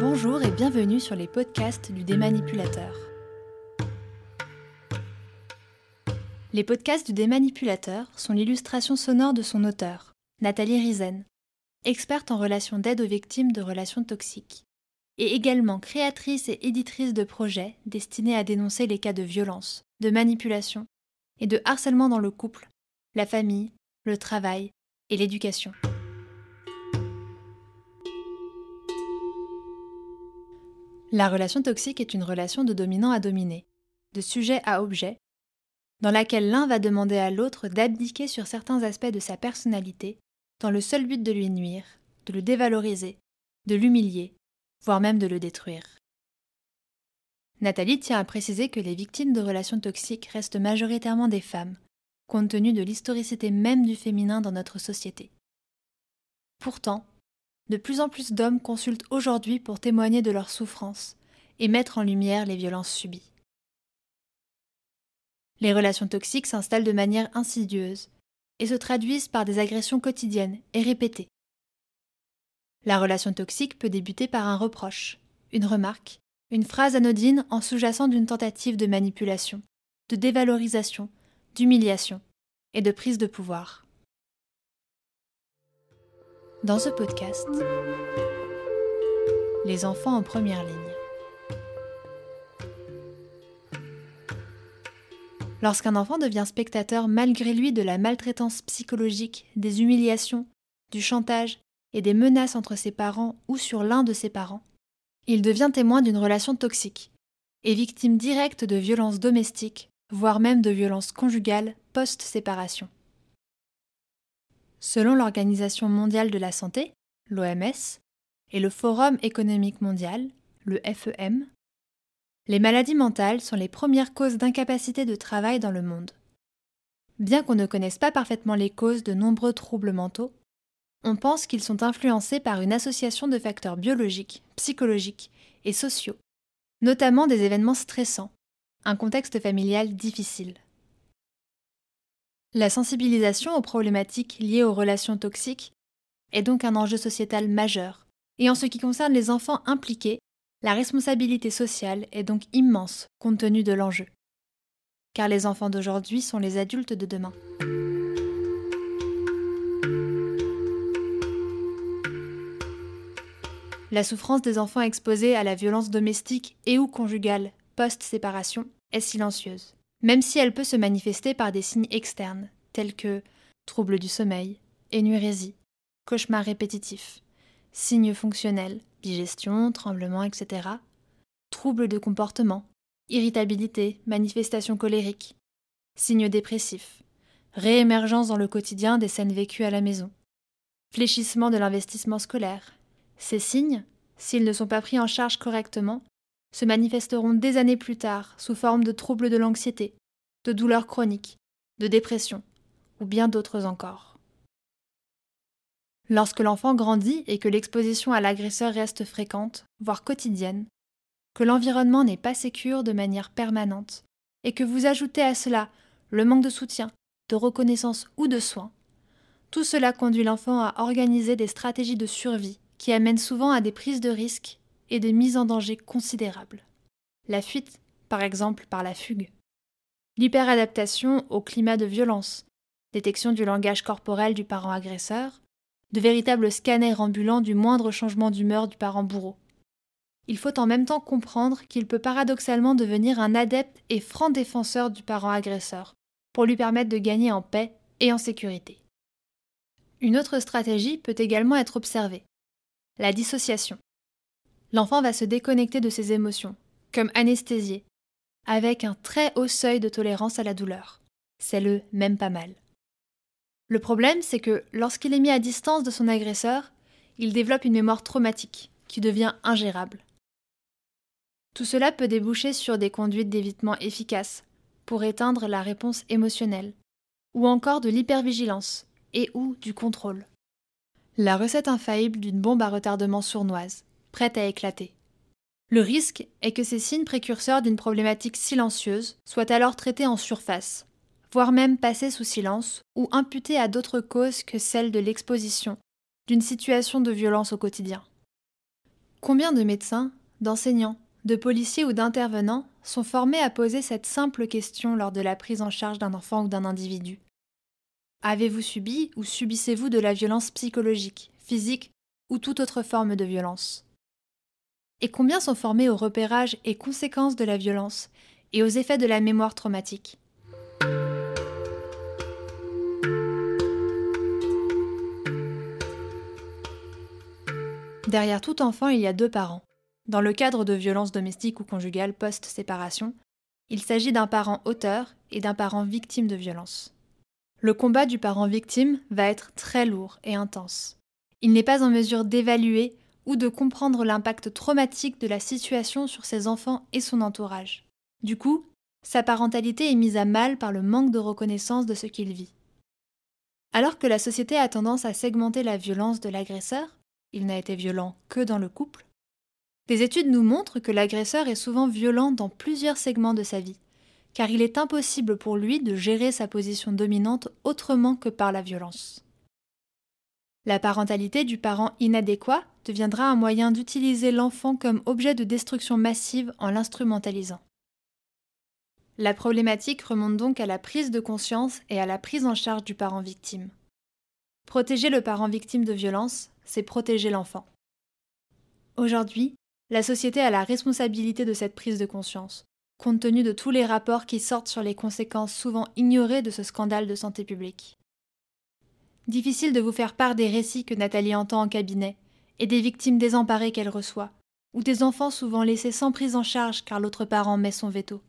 Bonjour et bienvenue sur les podcasts du Démanipulateur. Les podcasts du Démanipulateur sont l'illustration sonore de son auteur, Nathalie Rizen, experte en relations d'aide aux victimes de relations toxiques, et également créatrice et éditrice de projets destinés à dénoncer les cas de violence, de manipulation et de harcèlement dans le couple, la famille, le travail et l'éducation. La relation toxique est une relation de dominant à dominé, de sujet à objet, dans laquelle l'un va demander à l'autre d'abdiquer sur certains aspects de sa personnalité, dans le seul but de lui nuire, de le dévaloriser, de l'humilier, voire même de le détruire. Nathalie tient à préciser que les victimes de relations toxiques restent majoritairement des femmes, compte tenu de l'historicité même du féminin dans notre société. Pourtant, de plus en plus d'hommes consultent aujourd'hui pour témoigner de leurs souffrances et mettre en lumière les violences subies. Les relations toxiques s'installent de manière insidieuse et se traduisent par des agressions quotidiennes et répétées. La relation toxique peut débuter par un reproche, une remarque, une phrase anodine en sous-jacent d'une tentative de manipulation, de dévalorisation, d'humiliation et de prise de pouvoir. Dans ce podcast, les enfants en première ligne. Lorsqu'un enfant devient spectateur malgré lui de la maltraitance psychologique, des humiliations, du chantage et des menaces entre ses parents ou sur l'un de ses parents, il devient témoin d'une relation toxique et victime directe de violences domestiques, voire même de violences conjugales post-séparation. Selon l'Organisation mondiale de la santé, l'OMS, et le Forum économique mondial, le FEM, les maladies mentales sont les premières causes d'incapacité de travail dans le monde. Bien qu'on ne connaisse pas parfaitement les causes de nombreux troubles mentaux, on pense qu'ils sont influencés par une association de facteurs biologiques, psychologiques et sociaux, notamment des événements stressants, un contexte familial difficile. La sensibilisation aux problématiques liées aux relations toxiques est donc un enjeu sociétal majeur, et en ce qui concerne les enfants impliqués, la responsabilité sociale est donc immense compte tenu de l'enjeu. Car les enfants d'aujourd'hui sont les adultes de demain. La souffrance des enfants exposés à la violence domestique et ou conjugale post-séparation est silencieuse même si elle peut se manifester par des signes externes, tels que troubles du sommeil, énurésie, cauchemars répétitifs, signes fonctionnels, digestion, tremblements, etc., troubles de comportement, irritabilité, manifestations colériques, signes dépressifs, réémergence dans le quotidien des scènes vécues à la maison, fléchissement de l'investissement scolaire. Ces signes, s'ils ne sont pas pris en charge correctement, se manifesteront des années plus tard sous forme de troubles de l'anxiété, de douleurs chroniques, de dépression, ou bien d'autres encore. Lorsque l'enfant grandit et que l'exposition à l'agresseur reste fréquente, voire quotidienne, que l'environnement n'est pas sécure de manière permanente, et que vous ajoutez à cela le manque de soutien, de reconnaissance ou de soins, tout cela conduit l'enfant à organiser des stratégies de survie qui amènent souvent à des prises de risques et des mises en danger considérables. La fuite, par exemple par la fugue. L'hyperadaptation au climat de violence, détection du langage corporel du parent agresseur, de véritables scanners ambulants du moindre changement d'humeur du parent bourreau. Il faut en même temps comprendre qu'il peut paradoxalement devenir un adepte et franc défenseur du parent agresseur, pour lui permettre de gagner en paix et en sécurité. Une autre stratégie peut également être observée, la dissociation l'enfant va se déconnecter de ses émotions, comme anesthésié, avec un très haut seuil de tolérance à la douleur. C'est le même pas mal. Le problème, c'est que lorsqu'il est mis à distance de son agresseur, il développe une mémoire traumatique qui devient ingérable. Tout cela peut déboucher sur des conduites d'évitement efficaces pour éteindre la réponse émotionnelle, ou encore de l'hypervigilance et ou du contrôle. La recette infaillible d'une bombe à retardement sournoise prête à éclater. Le risque est que ces signes précurseurs d'une problématique silencieuse soient alors traités en surface, voire même passés sous silence ou imputés à d'autres causes que celles de l'exposition d'une situation de violence au quotidien. Combien de médecins, d'enseignants, de policiers ou d'intervenants sont formés à poser cette simple question lors de la prise en charge d'un enfant ou d'un individu? Avez-vous subi ou subissez-vous de la violence psychologique, physique ou toute autre forme de violence? Et combien sont formés au repérage et conséquences de la violence et aux effets de la mémoire traumatique? Derrière tout enfant, il y a deux parents. Dans le cadre de violences domestiques ou conjugales post-séparation, il s'agit d'un parent auteur et d'un parent victime de violence. Le combat du parent victime va être très lourd et intense. Il n'est pas en mesure d'évaluer ou de comprendre l'impact traumatique de la situation sur ses enfants et son entourage. Du coup, sa parentalité est mise à mal par le manque de reconnaissance de ce qu'il vit. Alors que la société a tendance à segmenter la violence de l'agresseur, il n'a été violent que dans le couple, des études nous montrent que l'agresseur est souvent violent dans plusieurs segments de sa vie car il est impossible pour lui de gérer sa position dominante autrement que par la violence. La parentalité du parent inadéquat deviendra un moyen d'utiliser l'enfant comme objet de destruction massive en l'instrumentalisant. La problématique remonte donc à la prise de conscience et à la prise en charge du parent victime. Protéger le parent victime de violence, c'est protéger l'enfant. Aujourd'hui, la société a la responsabilité de cette prise de conscience, compte tenu de tous les rapports qui sortent sur les conséquences souvent ignorées de ce scandale de santé publique. Difficile de vous faire part des récits que Nathalie entend en cabinet, et des victimes désemparées qu'elle reçoit, ou des enfants souvent laissés sans prise en charge car l'autre parent met son veto.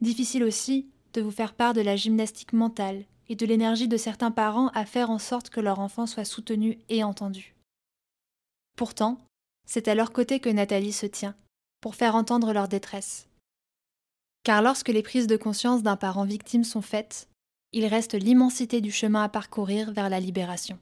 Difficile aussi de vous faire part de la gymnastique mentale et de l'énergie de certains parents à faire en sorte que leur enfant soit soutenu et entendu. Pourtant, c'est à leur côté que Nathalie se tient, pour faire entendre leur détresse. Car lorsque les prises de conscience d'un parent victime sont faites, il reste l'immensité du chemin à parcourir vers la libération.